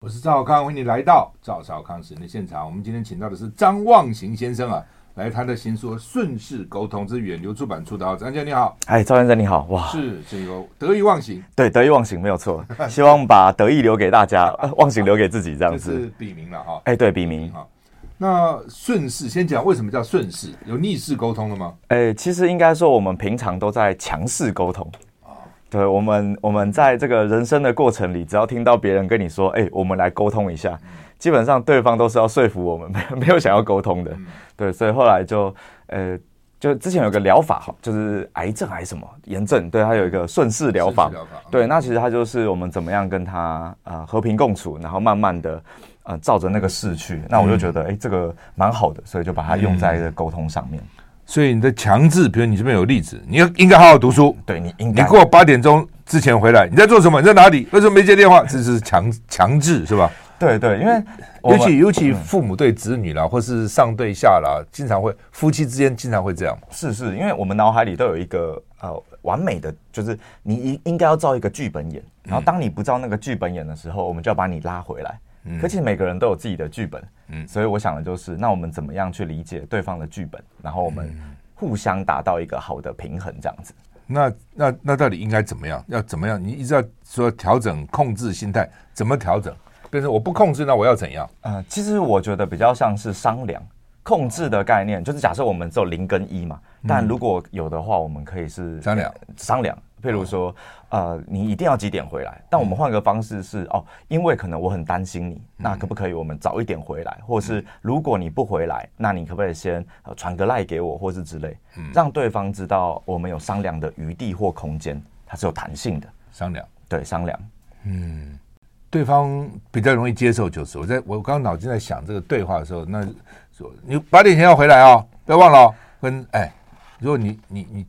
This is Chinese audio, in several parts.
我是赵少康，欢迎你来到赵少康时间的现场。我们今天请到的是张望行先生啊，来他的新书《顺势沟通之远流出版出道。张先生你好，哎，赵先生你好，哇，是这个得意忘形，对，得意忘形没有错，希望把得意留给大家，忘形留给自己，这样子这是笔名了哈，哎，对，笔名好。那顺势先讲为什么叫顺势？有逆势沟通了吗？哎，其实应该说我们平常都在强势沟通。对，我们，我们在这个人生的过程里，只要听到别人跟你说：“哎，我们来沟通一下。”基本上对方都是要说服我们，没有没有想要沟通的。对，所以后来就呃，就之前有个疗法哈，就是癌症还是什么炎症，对，它有一个顺势疗法。对，那其实它就是我们怎么样跟他呃和平共处，然后慢慢的呃照着那个势去。那我就觉得哎，这个蛮好的，所以就把它用在这个沟通上面。所以你的强制，比如你这边有例子，你要应该好好读书。对，你应该你过八点钟之前回来，你在做什么？你在哪里？为什么没接电话？这是强 强制是吧？对对，因为尤其尤其父母对子女啦，嗯、或是上对下啦，经常会夫妻之间经常会这样。是是，因为我们脑海里都有一个呃完美的，就是你应应该要照一个剧本演，然后当你不照那个剧本演的时候，我们就要把你拉回来。嗯、可其实每个人都有自己的剧本。嗯，所以我想的就是，那我们怎么样去理解对方的剧本，然后我们互相达到一个好的平衡，这样子。那那那到底应该怎么样？要怎么样？你一直要说调整控制心态，怎么调整？变成我不控制，那我要怎样？呃，其实我觉得比较像是商量。控制的概念就是假设我们只有零跟一嘛，但如果有的话，我们可以是商量商量。譬如说，呃，你一定要几点回来？但我们换个方式是，哦，因为可能我很担心你，那可不可以我们早一点回来？或是如果你不回来，那你可不可以先传个赖给我，或是之类，让对方知道我们有商量的余地或空间，它是有弹性的。商量，对，商量。嗯，对方比较容易接受，就是我在我刚刚脑筋在想这个对话的时候，那说你八点前要回来哦，不要忘了。跟哎，如果你你你。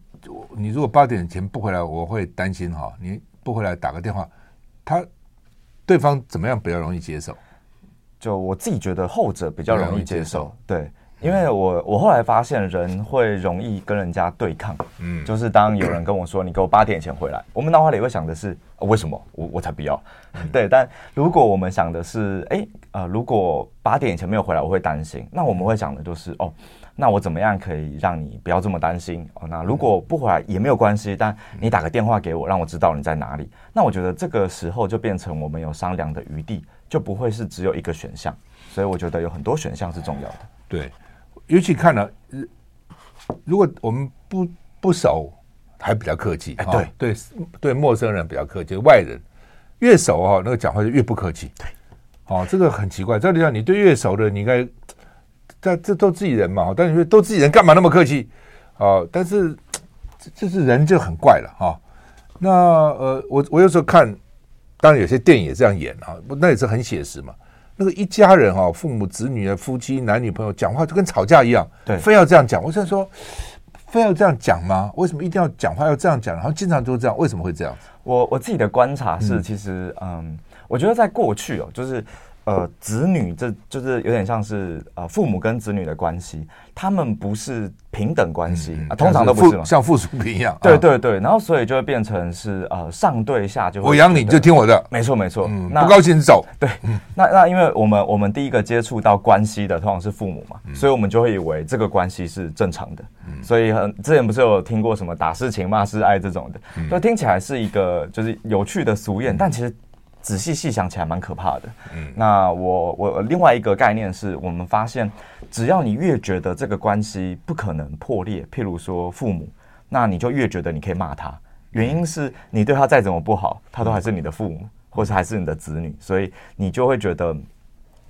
你如果八点前不回来，我会担心哈。你不回来打个电话，他对方怎么样比较容易接受？就我自己觉得后者比较容易接受。对，因为我我后来发现人会容易跟人家对抗。嗯，就是当有人跟我说你给我八点前回来，我们脑海里会想的是为什么？我我才不要。对，但如果我们想的是哎呃，如果八点前没有回来，我会担心。那我们会想的就是哦。那我怎么样可以让你不要这么担心哦？那如果不回来也没有关系，但你打个电话给我，让我知道你在哪里。那我觉得这个时候就变成我们有商量的余地，就不会是只有一个选项。所以我觉得有很多选项是重要的。对，尤其看了，如果我们不不熟，还比较客气。哎，对对对，陌生人比较客气，外人越熟哈，那个讲话就越不客气。对，哦，这个很奇怪。照理讲，你对越熟的，你应该。这这都自己人嘛，但你说都自己人，干嘛那么客气？啊，但是这这是人就很怪了哈。那呃，我我有时候看，当然有些电影也这样演啊，那也是很写实嘛。那个一家人哈，父母子女啊，夫妻男女朋友讲话就跟吵架一样，对，非要这样讲。我现在说，非要这样讲吗？为什么一定要讲话要这样讲？然后经常都这样，为什么会这样？我我自己的观察是，其实嗯，我觉得在过去哦，就是。呃，子女这就是有点像是呃父母跟子女的关系，他们不是平等关系啊，通常都不是像附属品一样。对对对，然后所以就会变成是呃上对下就会。我养你就听我的，没错没错。嗯，不高兴走。对，那那因为我们我们第一个接触到关系的通常是父母嘛，所以我们就会以为这个关系是正常的。所以很之前不是有听过什么打是情骂是爱这种的，就听起来是一个就是有趣的俗谚，但其实。仔细细想起来，蛮可怕的。嗯，那我我另外一个概念是，我们发现，只要你越觉得这个关系不可能破裂，譬如说父母，那你就越觉得你可以骂他。原因是你对他再怎么不好，他都还是你的父母，或是还是你的子女，所以你就会觉得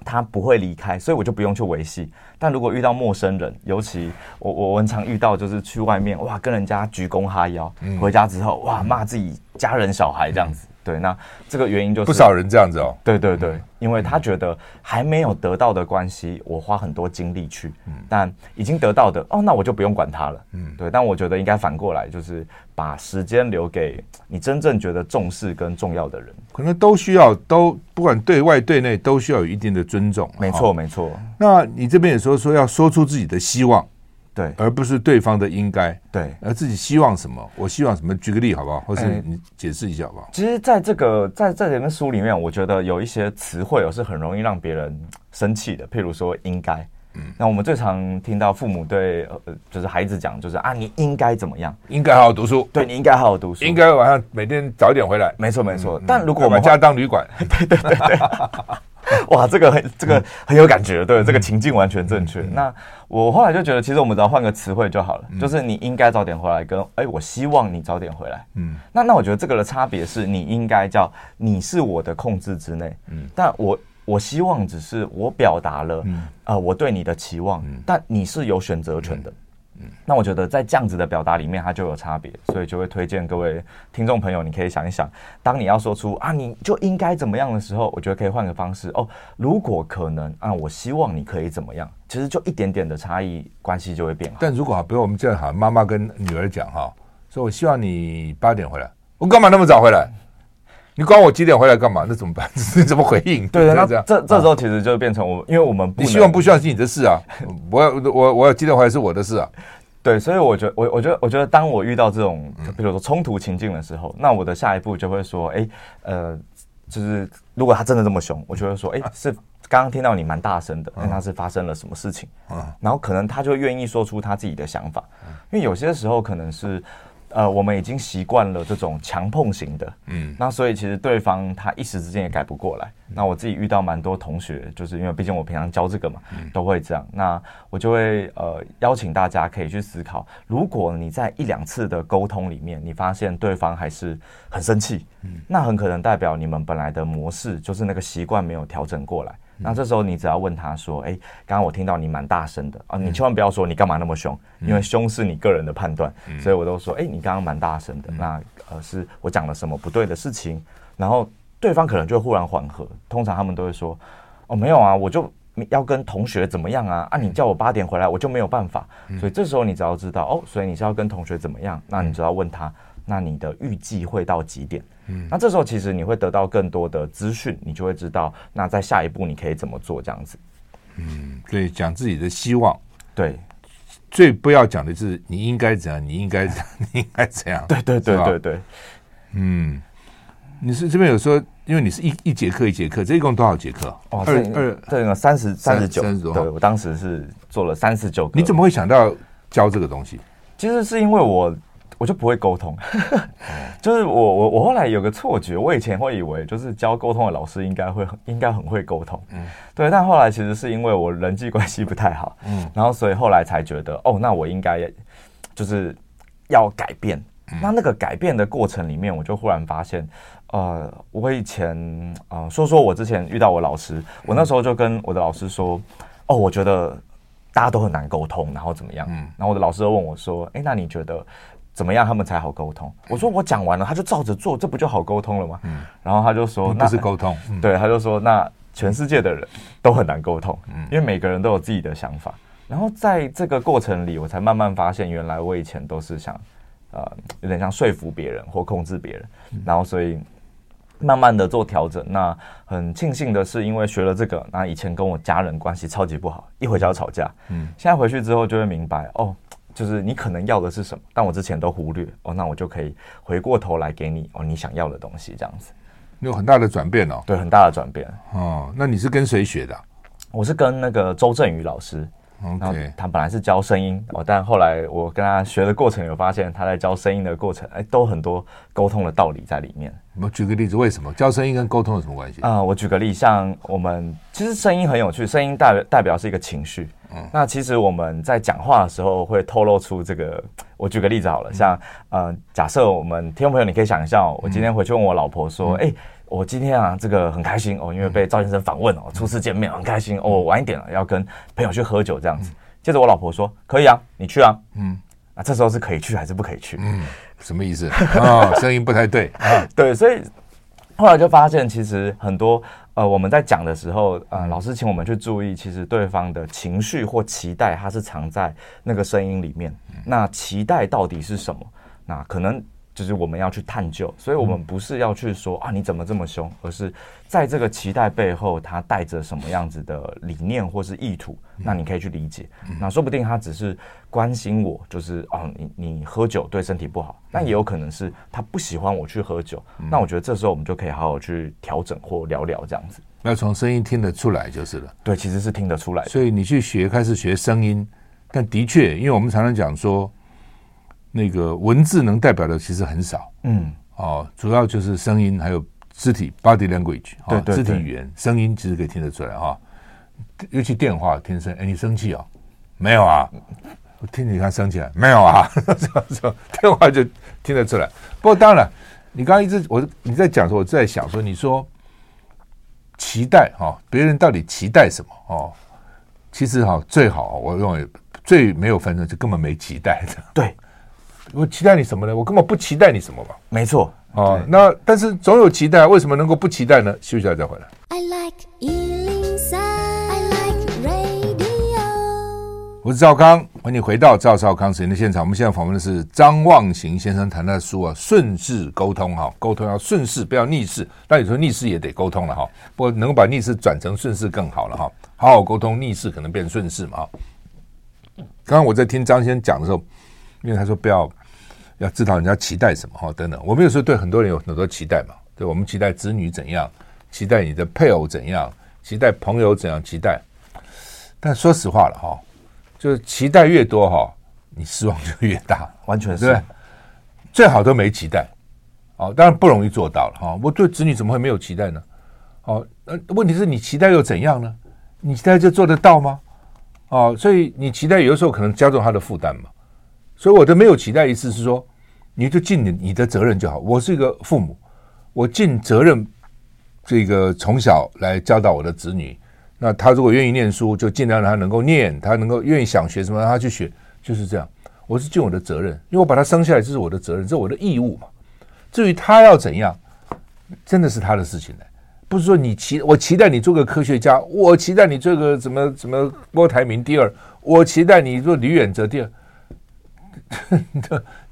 他不会离开，所以我就不用去维系。但如果遇到陌生人，尤其我我很常遇到，就是去外面哇，跟人家鞠躬哈腰，回家之后哇，骂自己家人小孩这样子。对，那这个原因就是不少人这样子哦。对对对，因为他觉得还没有得到的关系，我花很多精力去，嗯，但已经得到的，哦，那我就不用管他了。嗯，对。但我觉得应该反过来，就是把时间留给你真正觉得重视跟重要的人。可能都需要，都不管对外对内都需要有一定的尊重。没错没错。那你这边也说说要说出自己的希望，对，而不是对方的应该，对，而自己希望什么，我希望什么？举个例好不好？或是你解释一下好不好？其实，在这个在在这本书里面，我觉得有一些词汇是很容易让别人生气的，譬如说“应该”。嗯，那我们最常听到父母对呃，就是孩子讲，就是啊，你应该怎么样？应该好好读书。对，你应该好好读书，应该晚上每天早一点回来。没错，没错。但如果我们家当旅馆，对对对对。哇，这个很这个很有感觉，对，这个情境完全正确。那我后来就觉得，其实我们只要换个词汇就好了，就是你应该早点回来，跟哎，我希望你早点回来。嗯，那那我觉得这个的差别是你应该叫你是我的控制之内，嗯，但我我希望只是我表达了，呃，我对你的期望，嗯。但你是有选择权的。嗯，那我觉得在这样子的表达里面，它就有差别，所以就会推荐各位听众朋友，你可以想一想，当你要说出啊，你就应该怎么样的时候，我觉得可以换个方式哦。如果可能啊，我希望你可以怎么样，其实就一点点的差异，关系就会变好。但如果啊比如我们这样哈，妈妈跟女儿讲哈，说我希望你八点回来，我干嘛那么早回来？你管我几点回来干嘛？那怎么办？你怎么回应？对，那这这这时候其实就变成我，因为我们不你希望不希望是你的事啊？我要我我要几点回来是我的事啊？对，所以我觉得我我觉得我觉得当我遇到这种比如说冲突情境的时候，那我的下一步就会说，哎，呃，就是如果他真的这么凶，我就会说，哎，是刚刚听到你蛮大声的，那他是发生了什么事情？然后可能他就愿意说出他自己的想法，因为有些时候可能是。呃，我们已经习惯了这种强碰型的，嗯，那所以其实对方他一时之间也改不过来。那我自己遇到蛮多同学，就是因为毕竟我平常教这个嘛，都会这样。那我就会呃邀请大家可以去思考，如果你在一两次的沟通里面，你发现对方还是很生气，嗯，那很可能代表你们本来的模式就是那个习惯没有调整过来。那这时候你只要问他说：“哎，刚刚我听到你蛮大声的啊，你千万不要说你干嘛那么凶，因为凶是你个人的判断，所以我都说：哎，你刚刚蛮大声的，那呃是我讲了什么不对的事情？然后对方可能就忽然缓和，通常他们都会说：哦，没有啊，我就要跟同学怎么样啊？啊，你叫我八点回来，我就没有办法。所以这时候你只要知道哦，所以你是要跟同学怎么样？那你只要问他，那你的预计会到几点？”嗯，那这时候其实你会得到更多的资讯，你就会知道，那在下一步你可以怎么做这样子。嗯，对，讲自己的希望，对，最不要讲的是你应该怎样，你应该怎样，你应该怎样。对对对对对。嗯，你是这边有说，因为你是一一节课一节课，这一共多少节课？哦，二二这个三十三十九。对，我当时是做了三十九。你怎么会想到教这个东西？其实是因为我。我就不会沟通，就是我我我后来有个错觉，我以前会以为就是教沟通的老师应该会很应该很会沟通，嗯，对，但后来其实是因为我人际关系不太好，嗯，然后所以后来才觉得哦，那我应该就是要改变，那那个改变的过程里面，我就忽然发现，呃，我以前啊、呃、说说我之前遇到我老师，我那时候就跟我的老师说，哦，我觉得大家都很难沟通，然后怎么样，嗯，然后我的老师又问我说，哎，那你觉得？怎么样他们才好沟通？我说我讲完了，他就照着做，这不就好沟通了吗？嗯，然后他就说那是沟通，对，他就说那全世界的人都很难沟通，嗯，因为每个人都有自己的想法。然后在这个过程里，我才慢慢发现，原来我以前都是想，呃，有点像说服别人或控制别人，然后所以慢慢的做调整。那很庆幸的是，因为学了这个，那以前跟我家人关系超级不好，一回家就吵架，嗯，现在回去之后就会明白哦。就是你可能要的是什么，但我之前都忽略哦，那我就可以回过头来给你哦，你想要的东西这样子，有很大的转变哦，对，很大的转变哦。那你是跟谁学的啊？我是跟那个周振宇老师。OK，他本来是教声音哦，但后来我跟他学的过程有发现，他在教声音的过程，哎，都很多沟通的道理在里面。我举个例子，为什么教声音跟沟通有什么关系？啊、呃，我举个例，像我们其实声音很有趣，声音代表代表是一个情绪。嗯，那其实我们在讲话的时候会透露出这个。我举个例子好了，像呃，假设我们听众朋友，你可以想一下，我今天回去问我老婆说，哎、嗯。我今天啊，这个很开心哦，因为被赵先生访问哦，初次见面很开心哦。晚一点了，要跟朋友去喝酒这样子。接着我老婆说：“可以啊，你去啊。”嗯，那这时候是可以去还是不可以去？嗯，什么意思？哦，声音不太对啊。对，所以后来就发现，其实很多呃，我们在讲的时候，呃，老师请我们去注意，其实对方的情绪或期待，它是藏在那个声音里面。那期待到底是什么？那可能。就是我们要去探究，所以我们不是要去说啊你怎么这么凶，而是在这个期待背后，他带着什么样子的理念或是意图，那你可以去理解。那说不定他只是关心我，就是哦你你喝酒对身体不好，但也有可能是他不喜欢我去喝酒。那我觉得这时候我们就可以好好去调整或聊聊这样子。那从声音听得出来就是了。对，其实是听得出来。所以你去学开始学声音，但的确，因为我们常常讲说。那个文字能代表的其实很少，嗯，哦，主要就是声音，还有肢体 （body language），哦，肢体语言，声音其实可以听得出来哈。尤其电话听声，哎，你生气哦？没有啊，我听你看生气了，没有啊，电话就听得出来。不过当然，你刚刚一直我你在讲说，我在想说，你说期待哈，别人到底期待什么哦？其实哈，最好我认为最没有分寸，就根本没期待的，对。我期待你什么呢？我根本不期待你什么吧。没错，哦，那但是总有期待，为什么能够不期待呢？休息一下再回来。I like 103, I like radio。我是赵康，欢迎你回到赵少康时间的现场。我们现在访问的是张望行先生，谈的书啊，顺势沟通哈，沟通要顺势，不要逆势。那有时候逆势也得沟通了哈，不过能够把逆势转成顺势更好了哈。好好沟通，逆势可能变顺势嘛。刚刚我在听张先生讲的时候。因为他说不要要知道人家期待什么哈等等，我们有时候对很多人有很多期待嘛，对，我们期待子女怎样，期待你的配偶怎样，期待朋友怎样期待，但说实话了哈，就是期待越多哈，你失望就越大，完全是对，最好都没期待，哦，当然不容易做到了哈。我对子女怎么会没有期待呢？哦，呃，问题是你期待又怎样呢？你期待就做得到吗？哦，所以你期待有的时候可能加重他的负担嘛。所以我的没有期待意思是说，你就尽你你的责任就好。我是一个父母，我尽责任，这个从小来教导我的子女。那他如果愿意念书，就尽量让他能够念，他能够愿意想学什么，让他去学，就是这样。我是尽我的责任，因为我把他生下来，这是我的责任，这是我的义务嘛。至于他要怎样，真的是他的事情呢。不是说你期我期待你做个科学家，我期待你做个什么什么郭台铭第二，我期待你做李远哲第二。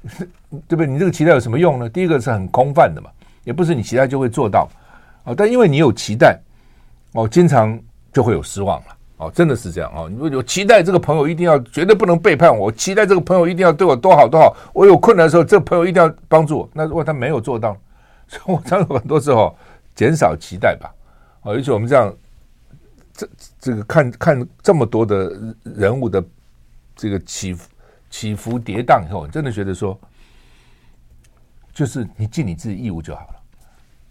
对不对？你这个期待有什么用呢？第一个是很空泛的嘛，也不是你期待就会做到哦。但因为你有期待哦，经常就会有失望了哦。真的是这样哦。你说有期待这个朋友一定要绝对不能背叛我，期待这个朋友一定要对我多好多好。我有困难的时候，这个朋友一定要帮助我。那如果他没有做到，所以我常常很多时候减少期待吧。哦，尤其我们这样这这个看看这么多的人物的这个起伏。起伏跌宕以后，你真的觉得说，就是你尽你自己义务就好了，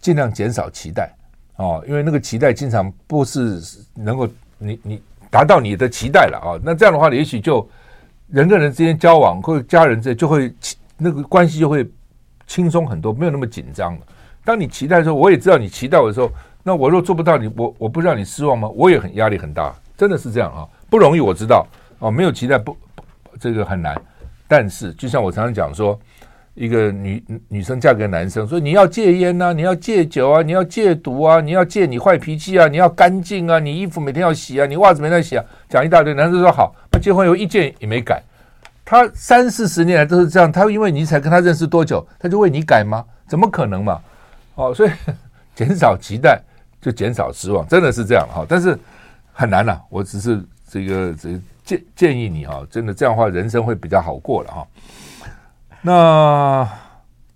尽量减少期待哦，因为那个期待经常不是能够你你达到你的期待了啊。那这样的话，也许就人跟人之间交往或者家人之间就会那个关系就会轻松很多，没有那么紧张了。当你期待的时候，我也知道你期待我的时候，那我若做不到你，我我不让你失望吗？我也很压力很大，真的是这样啊，不容易，我知道哦，没有期待不。这个很难，但是就像我常常讲说，一个女女生嫁给男生，说你要戒烟呐，你要戒酒啊，你要戒毒啊，你要戒你坏脾气啊，你要干净啊，你衣服每天要洗啊，你袜子每天要洗啊，讲一大堆。男生说好，他结婚以后一件也没改，他三四十年来都是这样，他因为你才跟他认识多久，他就为你改吗？怎么可能嘛？哦，所以减少期待就减少失望，真的是这样哈。但是很难呐、我只是这个这。建建议你啊，真的这样的话，人生会比较好过了哈。那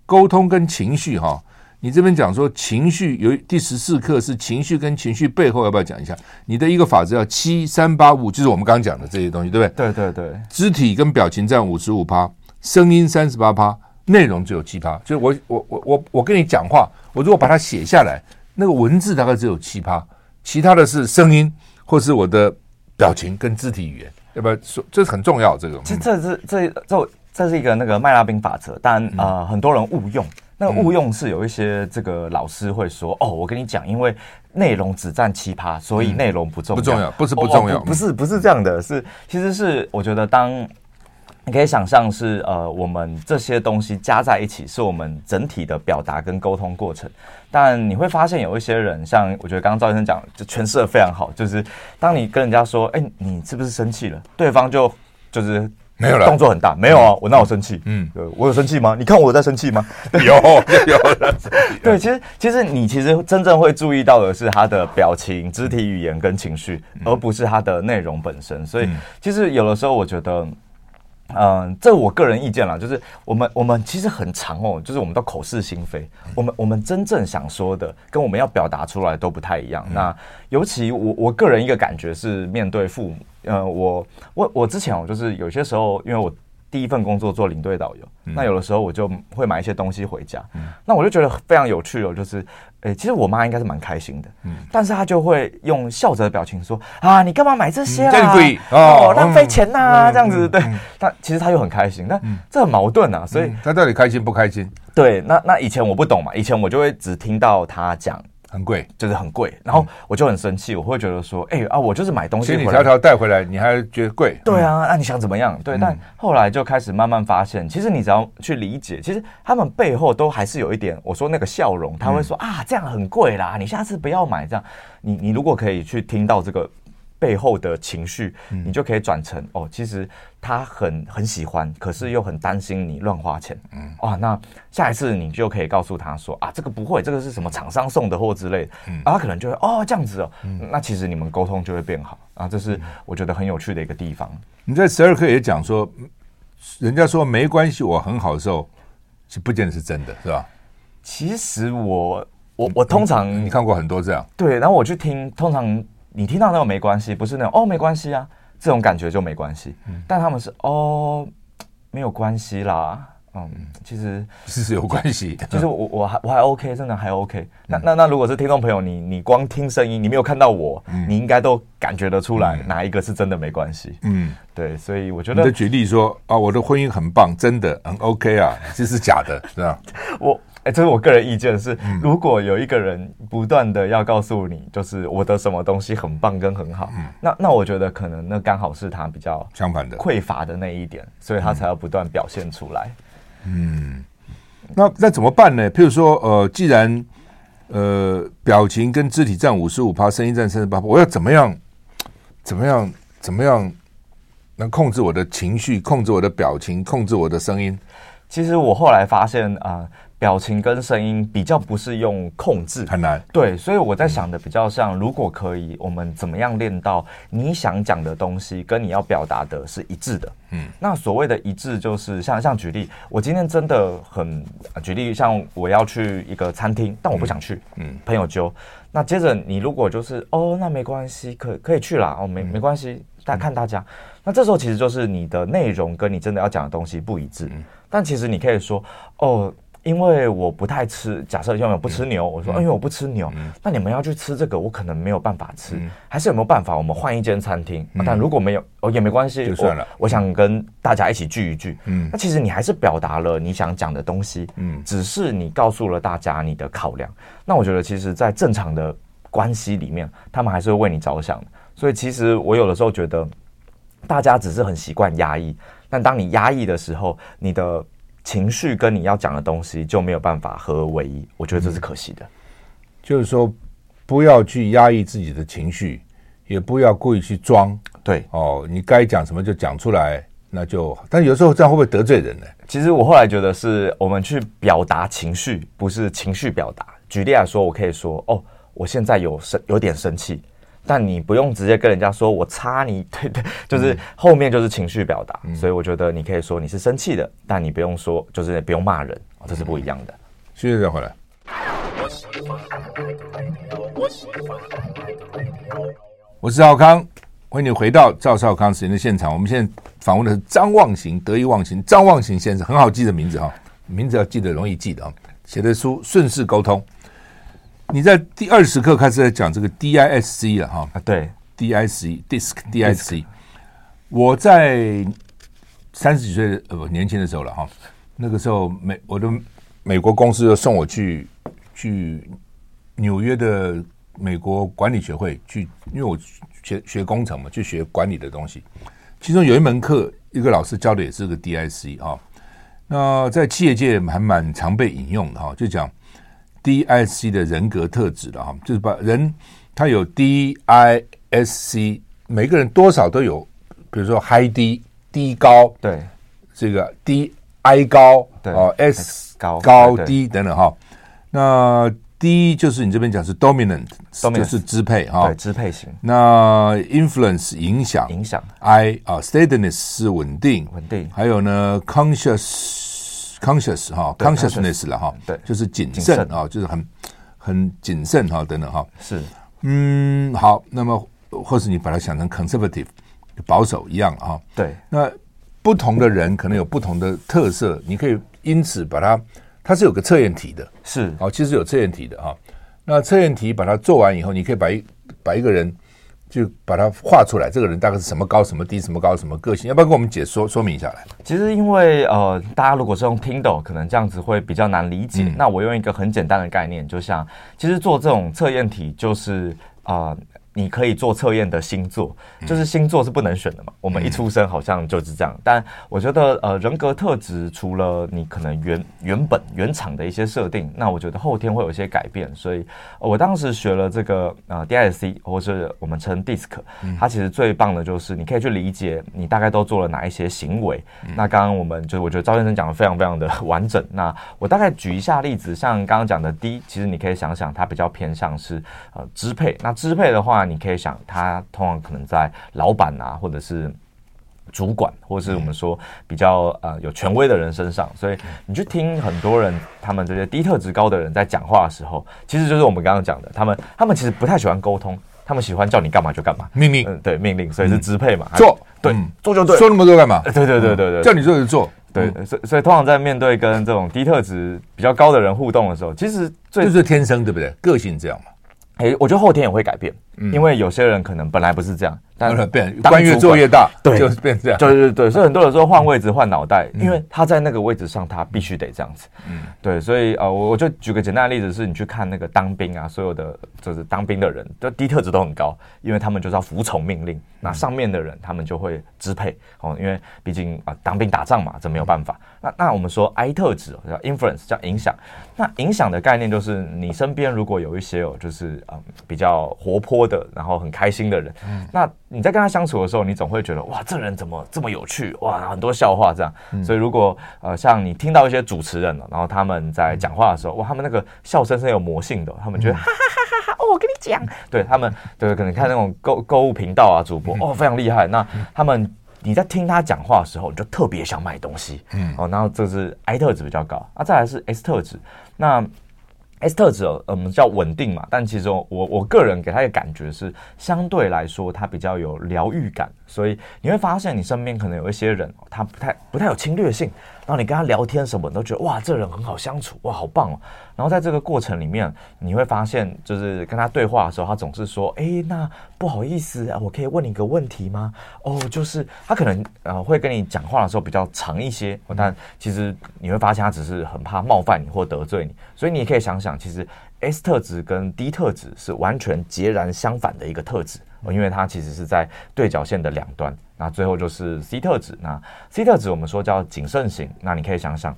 沟通跟情绪哈，你这边讲说情绪有第十四课是情绪跟情绪背后，要不要讲一下？你的一个法则叫七三八五，就是我们刚刚讲的这些东西，对不对？对对对，肢体跟表情占五十五趴，声音三十八趴，内容只有七趴。就是我我我我我跟你讲话，我如果把它写下来，那个文字大概只有七趴，其他的是声音或是我的表情跟肢体语言。要不要说这是很重要？这个其实这是这这这是一个那个麦拉宾法则，但呃很多人误用。那个误用是有一些这个老师会说哦，我跟你讲，因为内容只占奇葩，所以内容不重要。不重要，不是不重要，不是不是这样的，是其实是我觉得当。你可以想象是呃，我们这些东西加在一起，是我们整体的表达跟沟通过程。但你会发现有一些人，像我觉得刚刚赵医生讲，就诠释的非常好，就是当你跟人家说，哎，你是不是生气了？对方就就是 没有了，动作很大，没有啊，我那有生气？嗯，我有生气吗？你看我在生气吗？有有了。对，其实其实你其实真正会注意到的是他的表情、肢体语言跟情绪，而不是他的内容本身。所以其实有的时候我觉得。嗯，这我个人意见啦，就是我们我们其实很长哦，就是我们都口是心非，我们我们真正想说的跟我们要表达出来都不太一样。嗯、那尤其我我个人一个感觉是，面对父母，呃，我我我之前我，就是有些时候，因为我。第一份工作做领队导游，嗯、那有的时候我就会买一些东西回家，嗯、那我就觉得非常有趣哦，就是，诶、欸，其实我妈应该是蛮开心的，嗯，但是她就会用笑着的表情说啊，你干嘛买这些啊？嗯、哦，浪费钱呐、这样子，对，嗯、但其实她又很开心，但这很矛盾啊，所以她到底开心不开心？对，那那以前我不懂嘛，以前我就会只听到她讲。很贵，就是很贵，然后我就很生气，我会觉得说，哎、欸、啊，我就是买东西，千里迢迢带回来，你还觉得贵？对啊，那、啊、你想怎么样？对，嗯、但后来就开始慢慢发现，其实你只要去理解，其实他们背后都还是有一点，我说那个笑容，他会说、嗯、啊，这样很贵啦，你下次不要买这样。你你如果可以去听到这个。背后的情绪，你就可以转成哦，其实他很很喜欢，可是又很担心你乱花钱。嗯，哦，那下一次你就可以告诉他说啊，这个不会，这个是什么厂商送的货之类的。嗯，啊，他可能就会哦这样子哦。嗯，那其实你们沟通就会变好啊，这是我觉得很有趣的一个地方。你在十二课也讲说，人家说没关系，我很好的时候，是不见得是真的，是吧？其实我我我通常你看过很多这样，对，然后我去听，通常。你听到那种没关系，不是那种哦没关系啊，这种感觉就没关系。嗯，但他们是哦没有关系啦，嗯，其实是是有关系。其实我我还我还 OK，真的还 OK。那那那如果是听众朋友，你你光听声音，你没有看到我，你应该都感觉得出来哪一个是真的没关系。嗯，对，所以我觉得。你的举例说啊，我的婚姻很棒，真的很 OK 啊，这是假的，是吧？我。哎，这是我个人意见是，如果有一个人不断的要告诉你，就是我的什么东西很棒跟很好，嗯、那那我觉得可能那刚好是他比较相反的匮乏的那一点，所以他才要不断表现出来。嗯，那那怎么办呢？譬如说，呃，既然呃表情跟肢体占五十五趴，声音占三十八趴，我要怎么样？怎么样？怎么样能控制我的情绪？控制我的表情？控制我的声音？其实我后来发现啊。呃表情跟声音比较不是用控制，很难。对，所以我在想的比较像，如果可以，我们怎么样练到你想讲的东西跟你要表达的是一致的？嗯，那所谓的一致就是像像举例，我今天真的很举例，像我要去一个餐厅，但我不想去，嗯，朋友揪。那接着你如果就是哦，那没关系，可可以去啦，哦，没没关系，大看大家。那这时候其实就是你的内容跟你真的要讲的东西不一致，但其实你可以说哦。因为我不太吃，假设因为我不吃牛，我说，因为我不吃牛，那你们要去吃这个，我可能没有办法吃，还是有没有办法，我们换一间餐厅？但如果没有，哦也没关系，就算了。我想跟大家一起聚一聚，嗯，那其实你还是表达了你想讲的东西，嗯，只是你告诉了大家你的考量。那我觉得，其实，在正常的关系里面，他们还是会为你着想的。所以，其实我有的时候觉得，大家只是很习惯压抑，但当你压抑的时候，你的。情绪跟你要讲的东西就没有办法合而为一，我觉得这是可惜的。就是说，不要去压抑自己的情绪，也不要故意去装。对哦，你该讲什么就讲出来，那就。但有时候这样会不会得罪人呢？其实我后来觉得是我们去表达情绪，不是情绪表达。举例来说，我可以说：“哦，我现在有生有点生气。”但你不用直接跟人家说“我擦你”，对对，就是后面就是情绪表达，嗯、所以我觉得你可以说你是生气的，但你不用说，就是不用骂人，这是不一样的。谢谢再回来。我是赵康，欢迎你回到赵少康时间的现场。我们现在访问的是张望行，得意忘形，张望行先生，很好记的名字哈，名字要记得容易记的啊。写的书《顺势沟通》。你在第二十课开始在讲这个 DISC 了哈？啊，对，DISC DISC DISC。我在三十几岁呃不年轻的时候了哈，那个时候美我的美国公司又送我去去纽约的美国管理学会去，因为我学学工程嘛，去学管理的东西。其中有一门课，一个老师教的也是个 DISC 哈。那在企业界还蛮常被引用的哈，就讲。DISC 的人格特质的哈，就是把人他有 DISC，每个人多少都有，比如说 High D 低高，对，这个 D I 高，对哦 S 高高低等等哈。那 D 就是你这边讲是 dominant，就是支配哈，对，支配型。那 influence 影响。影响。I 啊 steadiness 是稳定。稳定，还有呢 conscious conscious 哈 consciousness 了哈，对，就是谨慎啊，就是很很谨慎哈等等哈。是，嗯，好，那么或是你把它想成 conservative 保守一样啊。对，那不同的人可能有不同的特色，你可以因此把它。它是有个测验题的，是哦，其实有测验题的哈。那测验题把它做完以后，你可以把一把一个人就把它画出来，这个人大概是什么高什么低，什么高什么个性，要不要跟我们解说说明一下来？其实因为呃，大家如果是用 Kindle，可能这样子会比较难理解。嗯、那我用一个很简单的概念，就像其实做这种测验题，就是啊。呃你可以做测验的星座，就是星座是不能选的嘛。我们一出生好像就是这样。但我觉得，呃，人格特质除了你可能原原本原厂的一些设定，那我觉得后天会有一些改变。所以，我当时学了这个呃 DISC，或是我们称 DISC，它其实最棒的就是你可以去理解你大概都做了哪一些行为。那刚刚我们就我觉得赵先生讲的非常非常的完整。那我大概举一下例子，像刚刚讲的 D，其实你可以想想，它比较偏向是呃支配。那支配的话。那你可以想，他通常可能在老板啊，或者是主管，或者是我们说比较呃有权威的人身上。所以你去听很多人，他们这些低特质高的人在讲话的时候，其实就是我们刚刚讲的，他们他们其实不太喜欢沟通，他们喜欢叫你干嘛就干嘛，命令，嗯，对，命令，所以是支配嘛，做，对，做就对，说那么多干嘛？对对对对。对，叫你做就做，对，所以所以通常在面对跟这种低特质比较高的人互动的时候，其实最就是天生对不对？个性这样嘛。哎，我觉得后天也会改变，因为有些人可能本来不是这样，但变官越做越大，对，就是变这样。对对对，所以很多人说换位置换脑袋，因为他在那个位置上，他必须得这样子。嗯，对，所以呃，我我就举个简单的例子，是你去看那个当兵啊，所有的就是当兵的人，就低特质都很高，因为他们就是要服从命令，那上面的人他们就会支配哦，因为毕竟啊当兵打仗嘛，这没有办法。那那我们说 I 特质叫 influence，叫影响。那影响的概念就是，你身边如果有一些哦，就是嗯比较活泼的，然后很开心的人，嗯，那你在跟他相处的时候，你总会觉得哇，这人怎么这么有趣哇，很多笑话这样。嗯，所以如果呃像你听到一些主持人，然后他们在讲话的时候，哇，他们那个笑声是有魔性的，他们觉得哈哈哈哈哈哦，我跟你讲，对他们对可能看那种购购物频道啊，主播哦非常厉害，那他们。你在听他讲话的时候，你就特别想买东西，嗯，哦，然后这是 I 特质比较高，啊，再来是 S 特质，那 S 特质哦，我们叫稳定嘛，但其实我我个人给他的感觉是，相对来说他比较有疗愈感，所以你会发现你身边可能有一些人，他不太不太有侵略性。然后你跟他聊天什么，你都觉得哇，这人很好相处，哇，好棒哦。然后在这个过程里面，你会发现，就是跟他对话的时候，他总是说，哎，那不好意思啊，我可以问你一个问题吗？哦，就是他可能呃会跟你讲话的时候比较长一些，但其实你会发现他只是很怕冒犯你或得罪你，所以你也可以想想，其实 S 特质跟 D 特质是完全截然相反的一个特质。因为它其实是在对角线的两端，那最后就是 C 特质。那 C 特质我们说叫谨慎型，那你可以想想，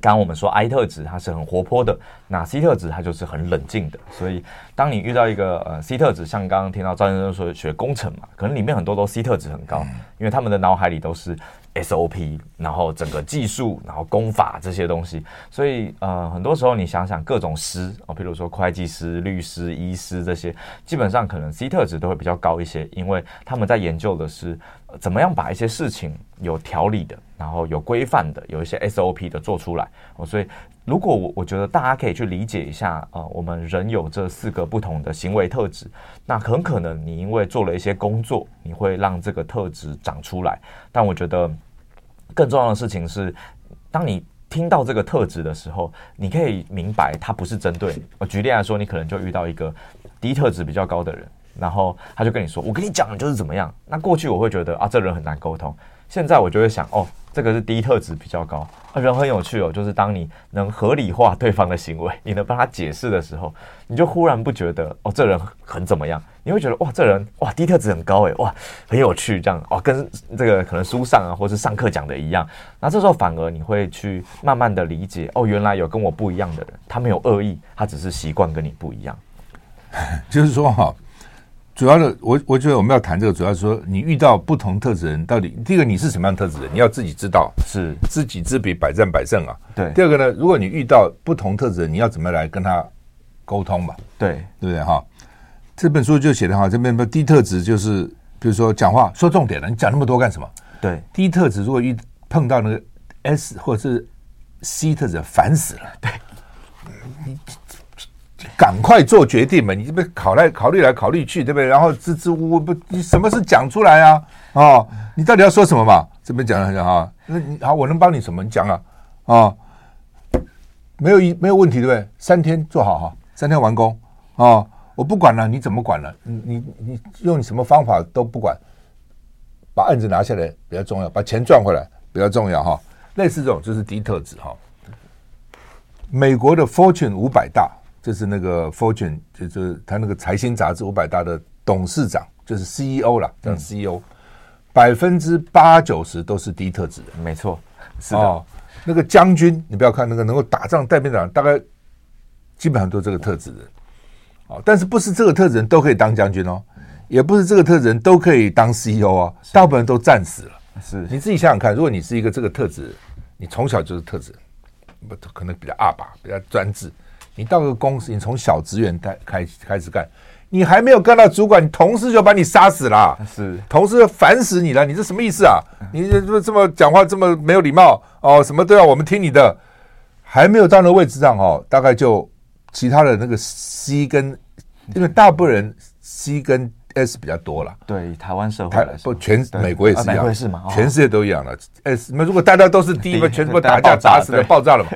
刚刚我们说 I 特质它是很活泼的，那 C 特质它就是很冷静的。所以当你遇到一个呃 C 特质，像刚刚听到赵先生说学工程嘛，可能里面很多都 C 特质很高，因为他们的脑海里都是。SOP，然后整个技术，然后功法这些东西，所以呃，很多时候你想想各种师哦，比如说会计师、律师、医师这些，基本上可能 C 特质都会比较高一些，因为他们在研究的是怎么样把一些事情有条理的，然后有规范的，有一些 SOP 的做出来哦。所以如果我我觉得大家可以去理解一下呃，我们人有这四个不同的行为特质，那很可能你因为做了一些工作，你会让这个特质长出来，但我觉得。更重要的事情是，当你听到这个特质的时候，你可以明白它不是针对你。我举例来说，你可能就遇到一个低特质比较高的人，然后他就跟你说：“我跟你讲，就是怎么样。”那过去我会觉得啊，这人很难沟通。现在我就会想，哦，这个是低特质比较高，啊，人很有趣哦。就是当你能合理化对方的行为，你能帮他解释的时候，你就忽然不觉得哦，这人很怎么样？你会觉得哇，这人哇，低特质很高诶，哇，很有趣，这样哦，跟这个可能书上啊，或是上课讲的一样。那这时候反而你会去慢慢的理解，哦，原来有跟我不一样的人，他没有恶意，他只是习惯跟你不一样。就是说哈，主要的，我我觉得我们要谈这个，主要是说你遇到不同特质人，到底第一个你是什么样的特质人，你要自己知道，是知己知彼，百战百胜啊。对。第二个呢，如果你遇到不同特质人，你要怎么来跟他沟通嘛？对，对不对哈？这本书就写的哈，这边的低特质就是，比如说讲话说重点了，你讲那么多干什么？对，低特质如果遇碰到那个 S 或者是 C 特质，烦死了。对。赶快做决定嘛！你这边考来考虑来考虑去，对不对？然后支支吾吾不，你什么事讲出来啊？哦，你到底要说什么嘛？这边讲了讲哈，那你好，我能帮你什么？你讲啊啊，没有一没有问题，对不对？三天做好哈，三天完工啊！我不管了，你怎么管了？你你你用你什么方法都不管，把案子拿下来比较重要，把钱赚回来比较重要哈。类似这种就是低特质哈。美国的 Fortune 五百大。就是那个 Fortune，就是他那个财新杂志五百大的董事长，就是 CEO 啦，叫 CEO，百分之八九十都是低特质的，没错，是的。哦，那个将军，你不要看那个能够打仗带兵长，大概基本上都是这个特质的。哦，但是不是这个特质人都可以当将军哦，也不是这个特质人都可以当 CEO 哦，大部分人都战死了。是，你自己想想看，如果你是一个这个特质，你从小就是特质，不可能比较二吧，比较专制。你到个公司，你从小职员开开开始干，你还没有干到主管，你同事就把你杀死了，是。同事烦死你了，你这什么意思啊？你这这么讲话这么没有礼貌哦，什么都要我们听你的，还没有到那位置上哦，大概就其他的那个 C 跟，因为大部分人 C 跟 S 比较多了，对台湾社会不全美国也是一样，是吗？全世界都一样了。S 那如果大家都是 D，那全部打架打死了，爆炸了嘛？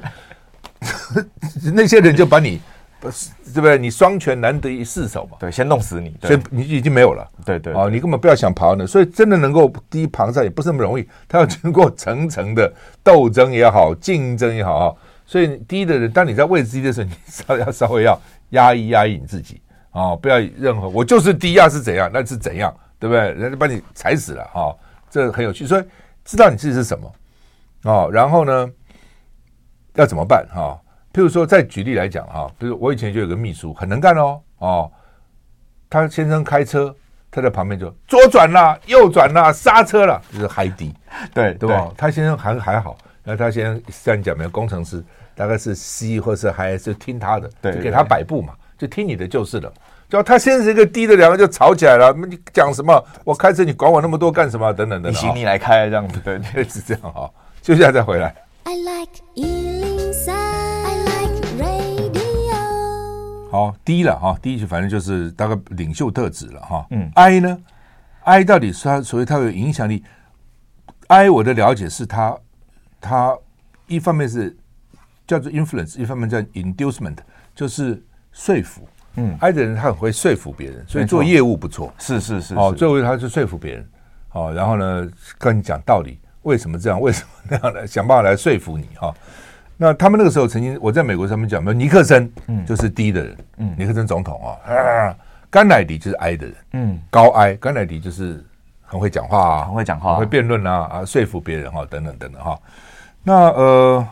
那些人就把你，不是对不对？你双拳难得一失手嘛，对，先弄死你，所以你已经没有了。对对，哦，你根本不要想跑呢。所以真的能够低庞上也不是那么容易，他要经过层层的斗争也好，竞争也好啊。所以低的人，当你在位置低的时候，你稍要稍微要压抑压抑你自己啊，不要任何我就是低压是怎样，那是怎样，对不对？人家把你踩死了啊，这很有趣。所以知道你自己是什么哦，然后呢？要怎么办哈？譬如说，再举例来讲哈，比如我以前就有个秘书，很能干哦哦，他先生开车，他在旁边就左转啦、右转啦、刹车啦，就是海底，对对吧？他先生还还好，那他先生像你讲没有工程师，大概是 C 或是还是听他的，对，就给他摆布嘛，就听你的就是了。就他先是一个低的，两个就吵起来了。你讲什么？我开车你管我那么多干什么？等等等等，你行你来开这样子，对，是这样哈。休息一下再回来。I like 103. I like radio. 好，低了哈，第一就反正就是大概领袖特质了哈。嗯，I 呢，I 到底是他，所以他有影响力。I 我的了解是他，他一方面是叫做 influence，一方面叫 inducement，就是说服。嗯，I 的人他很会说服别人，所以做业务不错。是是是，哦，最后他是说服别人，哦，然后呢跟你讲道理，为什么这样，为什么那样来，想办法来说服你哈。那他们那个时候曾经，我在美国上面讲，尼克森，嗯，就是低的人，嗯，尼克森总统啊，啊，甘乃迪就是矮的人，嗯，高矮甘乃迪就是很会讲话啊，很会讲话，很会辩论啊，啊，说服别人哈，等等等等哈。那呃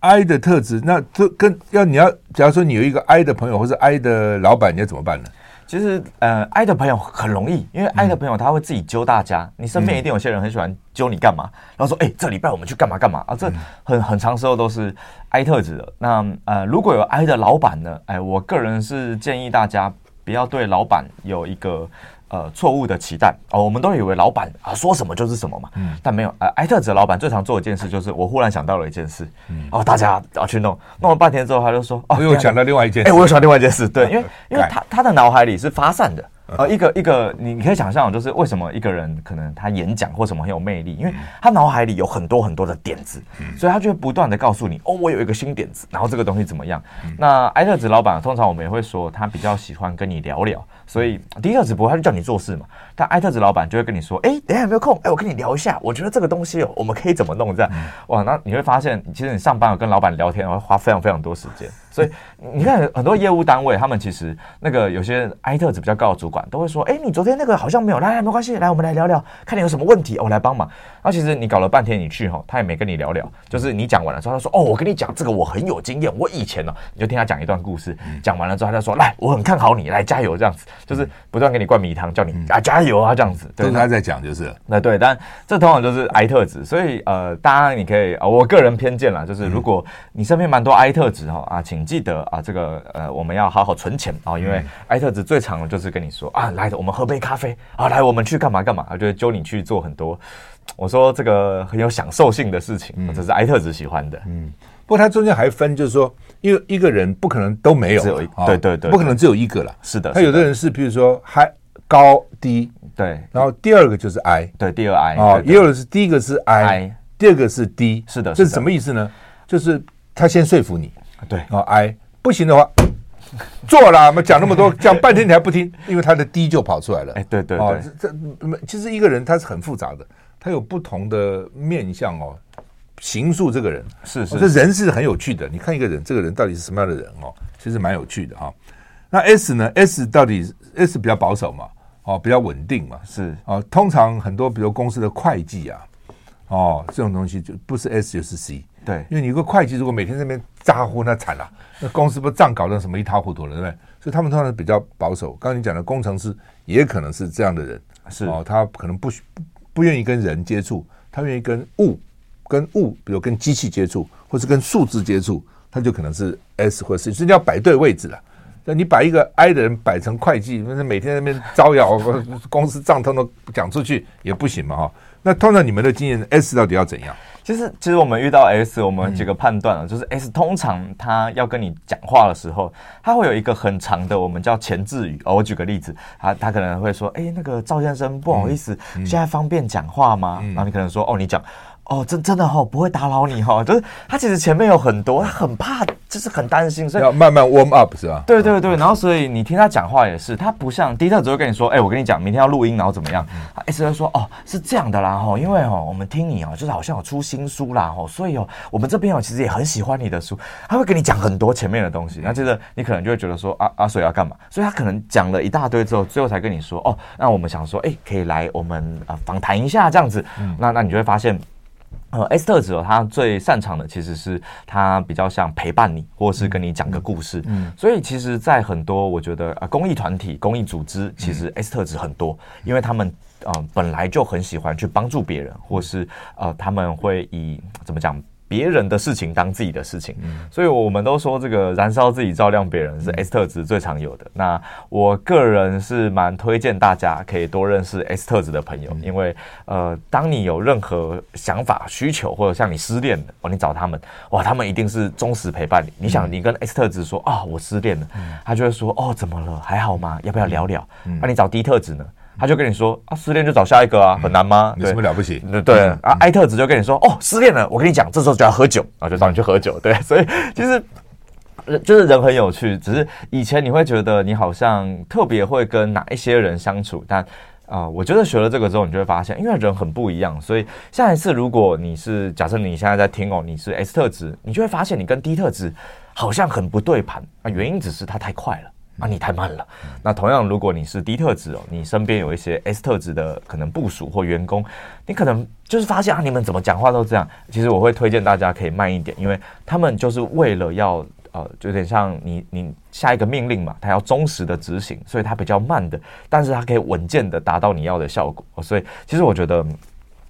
，I 的特质，那这跟要你要，假如说你有一个 I 的朋友或者 I 的老板，你要怎么办呢？其实，呃，I 的朋友很容易，因为 I 的朋友他会自己揪大家。你身边一定有些人很喜欢揪你干嘛，然后说，哎，这礼拜我们去干嘛干嘛啊？这很很长时候都是 I 特质的。那呃，如果有 I 的老板呢？哎，我个人是建议大家不要对老板有一个。呃，错误的期待。哦，我们都以为老板啊说什么就是什么嘛，嗯，但没有。呃艾特子老板最常做一件事就是，我忽然想到了一件事，嗯，哦，大家要去弄，弄了半天之后，他就说，哦，我又想到另外一件事，哎，我又想到另外一件事，对，因为 因为他他的脑海里是发散的。呃，一个一个，你你可以想象，就是为什么一个人可能他演讲或什么很有魅力，因为他脑海里有很多很多的点子，所以他就会不断的告诉你，哦，我有一个新点子，然后这个东西怎么样？那艾特子老板通常我们也会说，他比较喜欢跟你聊聊，所以 D 特质不会，他就叫你做事嘛。但 I 特子老板就会跟你说，哎，等下有没有空？哎，我跟你聊一下，我觉得这个东西哦，我们可以怎么弄？这样，哇，那你会发现，其实你上班有跟老板聊天，会花非常非常多时间。所以你看，很多业务单位，他们其实那个有些 I 特子比较高的主管都会说：“哎，你昨天那个好像没有，来来，没关系，来我们来聊聊，看你有什么问题，我来帮忙。”那其实你搞了半天，你去哈，他也没跟你聊聊，就是你讲完了之后，他说：“哦，我跟你讲这个我很有经验，我以前呢，你就听他讲一段故事，讲完了之后他就说：来，我很看好你，来加油这样子。”就是不断给你灌迷汤，叫你啊加油啊这样子。都是他在讲，就是那对，但这通常就是 I 特质，所以呃，大家你可以啊，我个人偏见啦，就是如果你身边蛮多 I 特质哈啊，请记得啊，这个呃，我们要好好存钱啊，因为 I 特质最常的就是跟你说啊，来我们喝杯咖啡啊，来我们去干嘛干嘛，就会揪你去做很多。我说这个很有享受性的事情，这是 I 特质喜欢的。嗯，不过它中间还分，就是说，因为一个人不可能都没有，只有一，对对对，不可能只有一个了。是的，他有的人是，比如说 high 高低，对，然后第二个就是 I，对，第二 I 啊，也有的是第一个是 I，第二个是 D，是的，这是什么意思呢？就是他先说服你，对，啊，I 不行的话，做了，我们讲那么多，讲半天你还不听，因为他的 D 就跑出来了。哎，对对对，这这其实一个人他是很复杂的。他有不同的面相哦，形塑这个人是是，这人是很有趣的。你看一个人，这个人到底是什么样的人哦？其实蛮有趣的哈。那 S 呢？S 到底 S 比较保守嘛？哦，比较稳定嘛？是哦。通常很多比如公司的会计啊，哦，这种东西就不是 S 就是 C。对，因为你一个会计如果每天在那边咋呼，那惨了，那公司不账搞得什么一塌糊涂了，对不对？所以他们通常比较保守。刚刚你讲的工程师也可能是这样的人，是哦，他可能不许。不愿意跟人接触，他愿意跟物、跟物，比如跟机器接触，或是跟数字接触，他就可能是 S 或 C，所以你要摆对位置了。那你把一个 I 的人摆成会计，那每天在那边招摇，公司账通都讲出去也不行嘛哈。那通常你们的经验，S 到底要怎样？其实，其实我们遇到 S，我们几个判断啊，就是 S 通常他要跟你讲话的时候，他会有一个很长的，我们叫前置语。哦，我举个例子，他他可能会说，哎，那个赵先生，不好意思，现在方便讲话吗？然后你可能说，哦，你讲。哦，真真的哈、哦，不会打扰你哈、哦，就是他其实前面有很多，他很怕，就是很担心，所以要慢慢 warm up 是吧？对对对，然后所以你听他讲话也是，他不像第一特只会跟你说，哎，我跟你讲，明天要录音，然后怎么样？他一直在说，哦，是这样的啦哈，因为哦，我们听你哦，就是好像有出新书啦哈，所以哦，我们这边哦，其实也很喜欢你的书，他会跟你讲很多前面的东西，那接着你可能就会觉得说，啊啊，所以要干嘛？所以他可能讲了一大堆之后，最后才跟你说，哦，那我们想说，哎，可以来我们啊访谈一下这样子，那那你就会发现。呃，S 特质哦，他最擅长的其实是他比较像陪伴你，或是跟你讲个故事。嗯，所以其实，在很多我觉得啊，公益团体、公益组织，其实 S 特质很多，因为他们呃本来就很喜欢去帮助别人，或是呃他们会以怎么讲？别人的事情当自己的事情，所以我们都说这个燃烧自己照亮别人是 S 特质最常有的。那我个人是蛮推荐大家可以多认识 S 特质的朋友，因为呃，当你有任何想法、需求，或者像你失恋了，哦，你找他们，哇，他们一定是忠实陪伴你。你想，你跟 S 特质说啊，我失恋了，他就会说哦，怎么了？还好吗？要不要聊聊？那你找 D 特质呢？他就跟你说啊，失恋就找下一个啊，很难吗？有什么了不起？对对啊艾特质就跟你说哦，失恋了，我跟你讲，这时候就要喝酒啊，就找你去喝酒。对，所以其实就是人很有趣，只是以前你会觉得你好像特别会跟哪一些人相处，但啊，我觉得学了这个之后，你就会发现，因为人很不一样，所以下一次如果你是假设你现在在听哦，你是 S 特质，你就会发现你跟 D 特质好像很不对盘啊，原因只是他太快了。啊，你太慢了。那同样，如果你是 D 特质哦，你身边有一些 S 特质的可能部署或员工，你可能就是发现啊，你们怎么讲话都这样。其实我会推荐大家可以慢一点，因为他们就是为了要呃，有点像你你下一个命令嘛，他要忠实的执行，所以他比较慢的，但是他可以稳健的达到你要的效果。所以其实我觉得。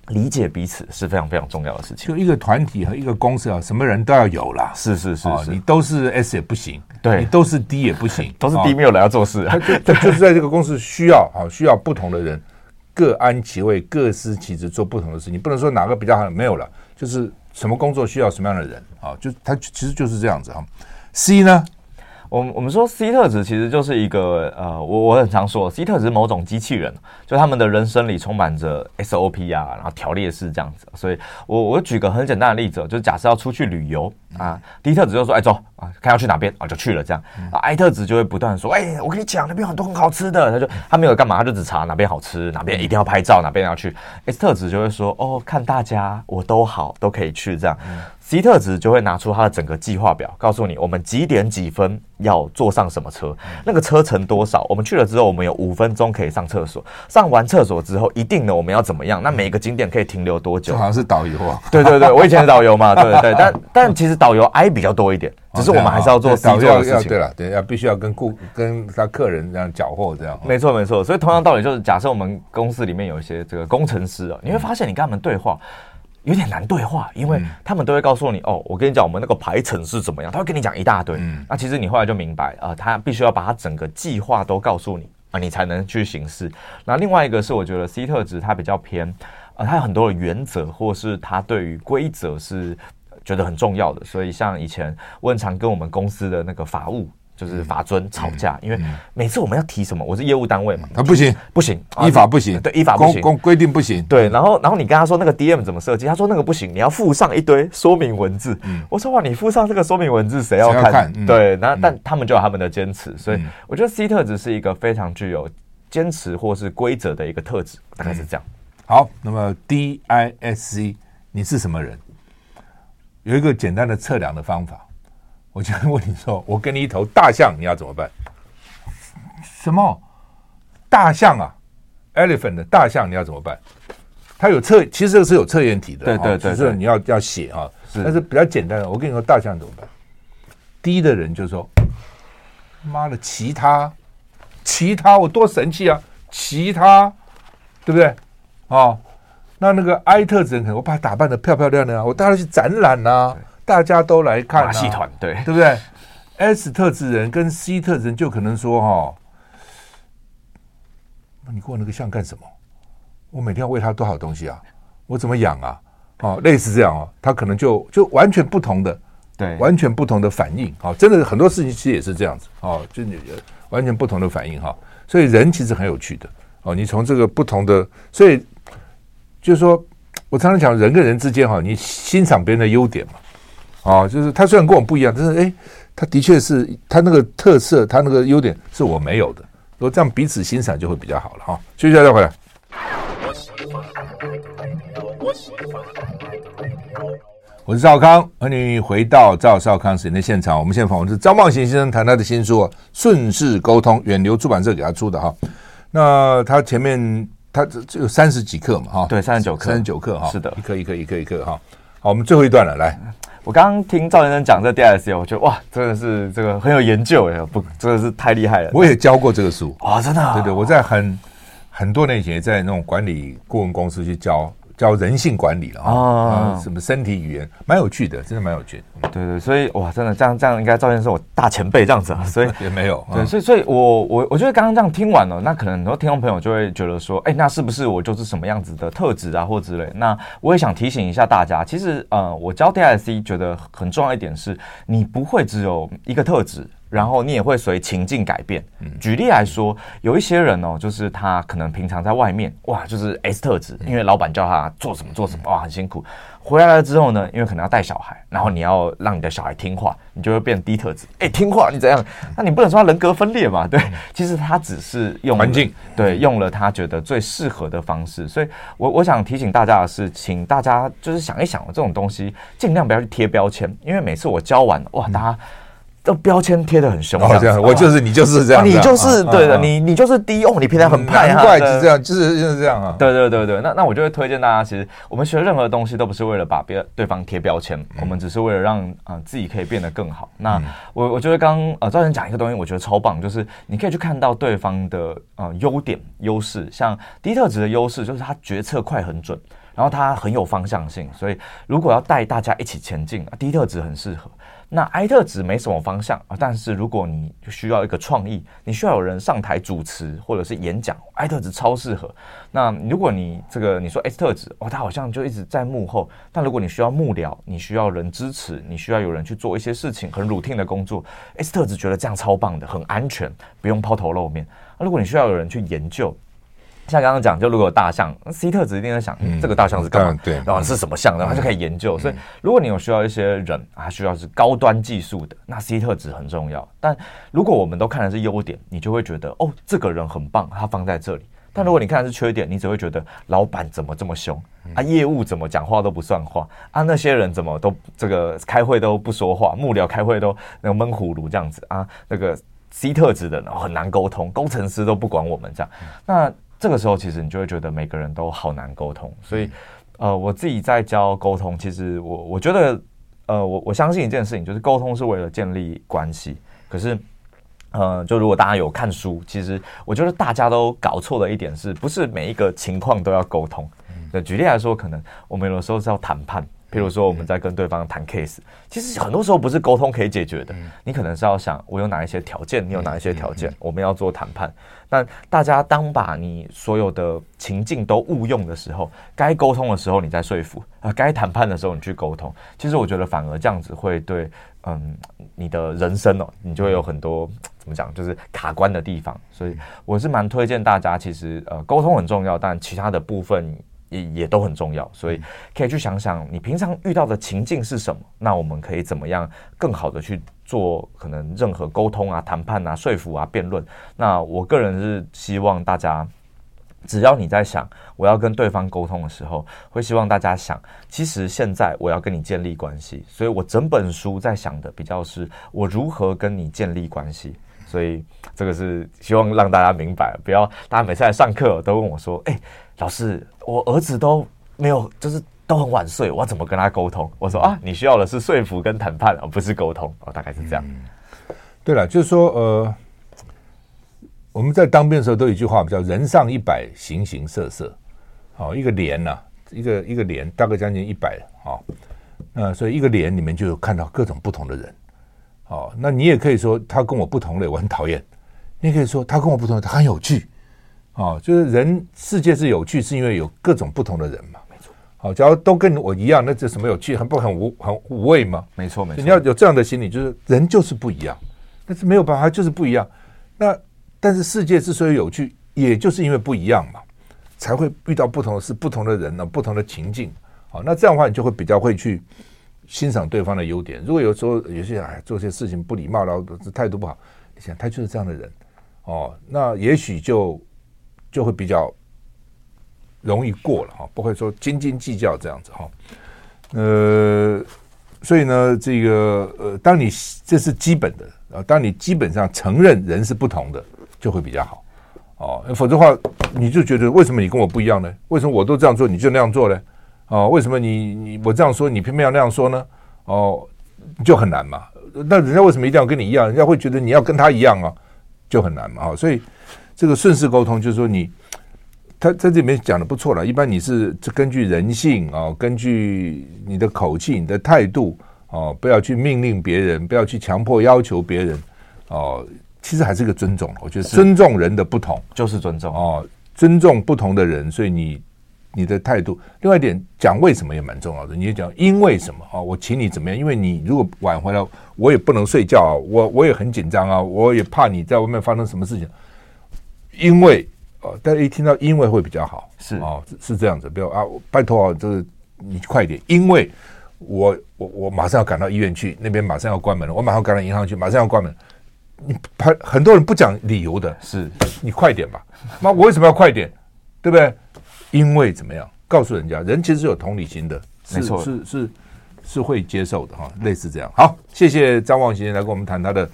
理解彼此是非常非常重要的事情。就一个团体和一个公司啊，什么人都要有啦。是是是是，你都是 S 也不行，对，你都是 D 也不行，都是 D 没有人要做事。他就就是在这个公司需要啊，需要不同的人，各安其位，各司其职，做不同的事情。你不能说哪个比较好，没有了，就是什么工作需要什么样的人啊？就他其实就是这样子哈。C 呢？我们我们说 C 特质其实就是一个呃，我我很常说 C 特质是某种机器人，就他们的人生里充满着 SOP 啊，然后条列式这样子。所以我我举个很简单的例子，就假设要出去旅游啊迪特质就说，哎，走啊，看要去哪边啊，就去了这样。啊，I 特质就会不断说，哎，我跟你讲那边有很多很好吃的，他就他没有干嘛，他就只查哪边好吃，哪边一定要拍照，哪边要去。S 特质就会说，哦，看大家我都好，都可以去这样。C 特质就会拿出他的整个计划表，告诉你我们几点几分要坐上什么车，那个车程多少。我们去了之后，我们有五分钟可以上厕所。上完厕所之后，一定呢我们要怎么样？那每个景点可以停留多久？好像是导游啊。对对对，我以前是导游嘛，对对对。但 但其实导游 I 比较多一点，只是我们还是要做 C 做的事情。对了，对，要必须要跟顾跟他客人这样缴货这样。没错没错，所以同样道理就是，假设我们公司里面有一些这个工程师啊，你会发现你跟他们对话。有点难对话，因为他们都会告诉你哦，我跟你讲，我们那个排程是怎么样，他会跟你讲一大堆。嗯，那其实你后来就明白啊、呃，他必须要把他整个计划都告诉你啊、呃，你才能去行事。那另外一个是，我觉得 C 特质它比较偏啊、呃，它有很多的原则，或是他对于规则是觉得很重要的。所以像以前我很常跟我们公司的那个法务。就是法尊吵架，因为每次我们要提什么，我是业务单位嘛，他不行。不行，依法不行，对依法不行，公规定不行，对，然后然后你跟他说那个 DM 怎么设计，他说那个不行，你要附上一堆说明文字，我说哇，你附上这个说明文字谁要看？对，那但他们就有他们的坚持，所以我觉得 C 特质是一个非常具有坚持或是规则的一个特质，大概是这样。好，那么 DISC 你是什么人？有一个简单的测量的方法。我就问你说，我给你一头大象，你要怎么办？什么大象啊？Elephant 的大象，你要怎么办？它有测，其实这个是有测验题的，对对对，就是你要要写啊。但是比较简单的，我跟你说，大象怎么办？第一的人就说：“妈的，其他，其他，我多神气啊！其他，对不对？哦，那那个 I 特质人可能我把它打扮的漂漂亮亮，我带他去展览呐、啊。”大家都来看马戏团，对对不对？S 特质人跟 C 特质人就可能说哈、哦，你过那个像干什么？我每天要喂他多少东西啊？我怎么养啊？哦，类似这样哦，他可能就就完全不同的，对，完全不同的反应。哦，真的很多事情其实也是这样子哦，就你完全不同的反应哈。所以人其实很有趣的哦，你从这个不同的，所以就是说我常常讲人跟人之间哈，你欣赏别人的优点嘛。哦，就是他虽然跟我不一样，但是哎，他的确是他那个特色，他那个优点是我没有的。如果这样彼此欣赏就会比较好了哈。休息一下再回来。我是赵康，欢迎回到赵少康时间的现场。我们现在访问是张茂行先生，谈他的新书《顺势沟通》，远流出版社给他出的哈。那他前面他这有三十几克嘛哈？对，三十九克，三十九克哈。是的，一颗一颗一颗一颗哈。好，我们最后一段了，来。我刚刚听赵先生讲这 DISC，我觉得哇，真的是这个很有研究哎，不，真的是太厉害了。我也教过这个书啊，真的、哦。对对，我在很很多年前在那种管理顾问公司去教。叫人性管理了啊、哦，什么身体语言，蛮有趣的，真的蛮有趣的。对对，所以哇，真的这样这样，应该赵先生是我大前辈这样子啊，所以也没有。对，所以所以我我我觉得刚刚这样听完了，那可能很多听众朋友就会觉得说，哎，那是不是我就是什么样子的特质啊，或之类？那我也想提醒一下大家，其实呃，我教 DISC 觉得很重要一点是，你不会只有一个特质。然后你也会随情境改变。举例来说，有一些人哦，就是他可能平常在外面哇，就是 S 特质，因为老板叫他做什么做什么哇，很辛苦。回来了之后呢，因为可能要带小孩，然后你要让你的小孩听话，你就会变低特质。哎，听话你怎样？那你不能说他人格分裂嘛？对，其实他只是用环境，对，用了他觉得最适合的方式。所以我我想提醒大家的是，请大家就是想一想，这种东西尽量不要去贴标签，因为每次我教完哇，大家。这标签贴的很凶，哦，这样，我就是你就是这样，你就是对的，你你就是低哦，你平常很派，难怪是这样，就是就是这样啊。对对对对，那那我就会推荐大家，其实我们学任何东西都不是为了把别对方贴标签，我们只是为了让啊自己可以变得更好。那我我觉得刚呃赵先生讲一个东西，我觉得超棒，就是你可以去看到对方的呃优点优势，像低特质的优势就是他决策快很准，然后他很有方向性，所以如果要带大家一起前进低特质很适合。那 I 特子没什么方向啊，但是如果你需要一个创意，你需要有人上台主持或者是演讲，I 特子超适合。那如果你这个你说埃特子哦，他好像就一直在幕后，但如果你需要幕僚，你需要人支持，你需要有人去做一些事情，很 routine 的工作埃特子觉得这样超棒的，很安全，不用抛头露面。如果你需要有人去研究。像刚刚讲，就如果有大象，C 特值一定在想，嗯，这个大象是干嘛？对，然后是什么象？然后他就可以研究。所以，如果你有需要一些人啊，需要是高端技术的，那 C 特值很重要。但如果我们都看的是优点，你就会觉得哦，这个人很棒，他放在这里。但如果你看的是缺点，你只会觉得老板怎么这么凶啊？业务怎么讲话都不算话啊？那些人怎么都这个开会都不说话，幕僚开会都那个闷葫芦这样子啊？那个 C 特质的人很难沟通，工程师都不管我们这样，那。这个时候，其实你就会觉得每个人都好难沟通。所以，呃，我自己在教沟通，其实我我觉得呃，我我相信一件事情，就是沟通是为了建立关系。可是，呃，就如果大家有看书，其实我觉得大家都搞错的一点是，不是每一个情况都要沟通。那举例来说，可能我们有的时候是要谈判。比如说，我们在跟对方谈 case，其实很多时候不是沟通可以解决的。你可能是要想，我有哪一些条件，你有哪一些条件，我们要做谈判。但大家当把你所有的情境都误用的时候，该沟通的时候你再说服啊，该谈判的时候你去沟通。其实我觉得反而这样子会对，嗯，你的人生哦，你就会有很多怎么讲，就是卡关的地方。所以我是蛮推荐大家，其实呃，沟通很重要，但其他的部分。也也都很重要，所以可以去想想你平常遇到的情境是什么，那我们可以怎么样更好的去做可能任何沟通啊、谈判啊、说服啊、辩论。那我个人是希望大家，只要你在想我要跟对方沟通的时候，会希望大家想，其实现在我要跟你建立关系，所以我整本书在想的比较是我如何跟你建立关系。所以这个是希望让大家明白，不要大家每次来上课都问我说：“哎，老师，我儿子都没有，就是都很晚睡，我要怎么跟他沟通？”我说：“啊，你需要的是说服跟谈判，而不是沟通。”哦，大概是这样。嗯、对了，就是说，呃，我们在当兵的时候都有一句话，叫“人上一百，形形色色”。好，一个连呐、啊，一个一个连，大概将近一百。好，那所以一个连里面就有看到各种不同的人。哦，那你也可以说他跟我不同类，我很讨厌。你也可以说他跟我不同类，他很有趣。哦，就是人世界是有趣，是因为有各种不同的人嘛。没错。好，假如都跟我一样，那这什么有趣？很不很无很无味吗？没错，没错。你要有这样的心理，就是人就是不一样，但是没有办法，就是不一样。那但是世界之所以有趣，也就是因为不一样嘛，才会遇到不同的事、不同的人呢、不同的情境。好，那这样的话，你就会比较会去。欣赏对方的优点。如果有时候有些人哎做些事情不礼貌，然后态度不好，你想他就是这样的人哦，那也许就就会比较容易过了哈，不会说斤斤计较这样子哈。呃，所以呢，这个呃，当你这是基本的啊，当你基本上承认人是不同的，就会比较好哦。否则的话，你就觉得为什么你跟我不一样呢？为什么我都这样做，你就那样做呢？哦，为什么你你我这样说，你偏偏要那样说呢？哦，就很难嘛。那人家为什么一定要跟你一样？人家会觉得你要跟他一样啊，就很难嘛。哦，所以这个顺势沟通就是说你，他在这里面讲的不错了。一般你是根据人性啊，哦，根据你的口气、你的态度哦，不要去命令别人，不要去强迫要求别人哦。其实还是一个尊重，我觉得尊重人的不同就是尊重哦，尊重不同的人，所以你。你的态度，另外一点讲为什么也蛮重要的。你就讲因为什么啊？我请你怎么样？因为你如果晚回来，我也不能睡觉啊，我我也很紧张啊，我也怕你在外面发生什么事情。因为啊，大家一听到因为会比较好，是啊，是这样子。比如啊，拜托啊，就是你快一点，因为我我我马上要赶到医院去，那边马上要关门了，我马上赶到银行去，马上要关门。你很很多人不讲理由的，是你快点吧？那我为什么要快点？对不对？因为怎么样？告诉人家，人其实是有同理心的，是是是，是会接受的哈，类似这样。好，谢谢张忘形先生来跟我们谈他的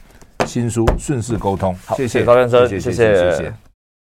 新书《顺势沟通》。好，谢谢高先生。谢谢谢谢。